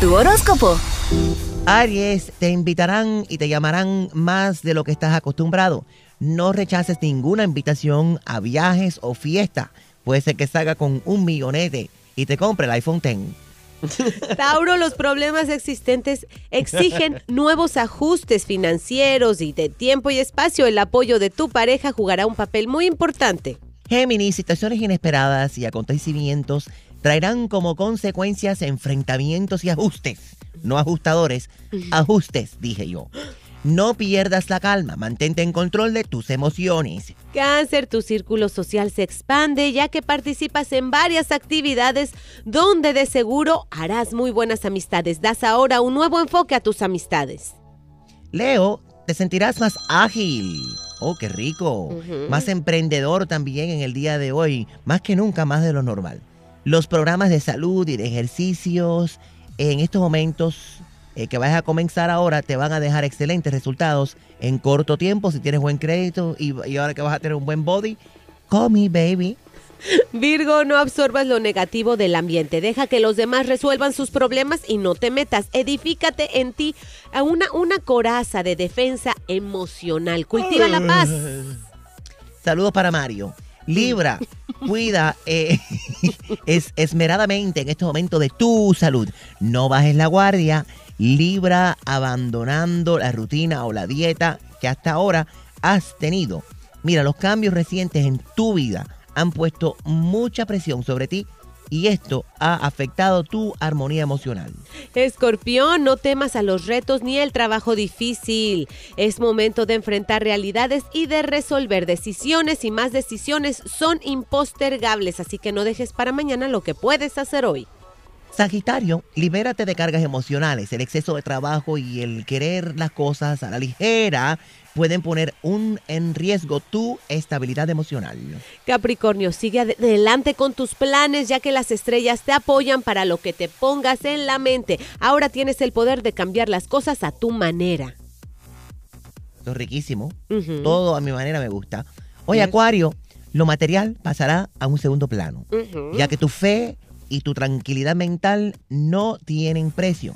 Tu horóscopo. Aries, te invitarán y te llamarán más de lo que estás acostumbrado. No rechaces ninguna invitación a viajes o fiesta. Puede ser que salga con un millonete y te compre el iPhone X. Tauro, los problemas existentes exigen nuevos ajustes financieros y de tiempo y espacio. El apoyo de tu pareja jugará un papel muy importante. Géminis, situaciones inesperadas y acontecimientos traerán como consecuencias enfrentamientos y ajustes. No ajustadores, ajustes, dije yo. No pierdas la calma, mantente en control de tus emociones. Cáncer, tu círculo social se expande ya que participas en varias actividades donde de seguro harás muy buenas amistades. Das ahora un nuevo enfoque a tus amistades. Leo, te sentirás más ágil. Oh, qué rico. Más emprendedor también en el día de hoy, más que nunca más de lo normal. Los programas de salud y de ejercicios en estos momentos eh, que vas a comenzar ahora te van a dejar excelentes resultados en corto tiempo si tienes buen crédito y, y ahora que vas a tener un buen body. Call me, baby. Virgo, no absorbas lo negativo del ambiente. Deja que los demás resuelvan sus problemas y no te metas. Edifícate en ti a una, una coraza de defensa emocional. Cultiva la paz. Saludos para Mario. Libra, cuida eh, es, esmeradamente en este momento de tu salud. No bajes la guardia. Libra abandonando la rutina o la dieta que hasta ahora has tenido. Mira, los cambios recientes en tu vida han puesto mucha presión sobre ti y esto ha afectado tu armonía emocional. Escorpión, no temas a los retos ni el trabajo difícil. Es momento de enfrentar realidades y de resolver decisiones y más decisiones son impostergables, así que no dejes para mañana lo que puedes hacer hoy. Sagitario, libérate de cargas emocionales. El exceso de trabajo y el querer las cosas a la ligera pueden poner un, en riesgo tu estabilidad emocional. Capricornio, sigue ade- adelante con tus planes ya que las estrellas te apoyan para lo que te pongas en la mente. Ahora tienes el poder de cambiar las cosas a tu manera. Esto es riquísimo. Todo a mi manera me gusta. Oye. Acuario, lo material pasará a un segundo plano, ya que tu fe y tu tranquilidad mental no tienen precio.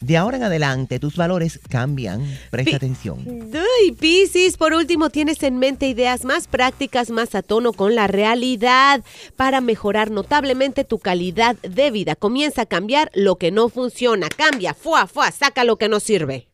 De ahora en adelante tus valores cambian. Presta atención. Uy, Piscis, por último, tienes en mente ideas más prácticas, más a tono con la realidad para mejorar notablemente tu calidad de vida. Comienza a cambiar lo que no funciona. Cambia, fuá, fuá, saca lo que no sirve.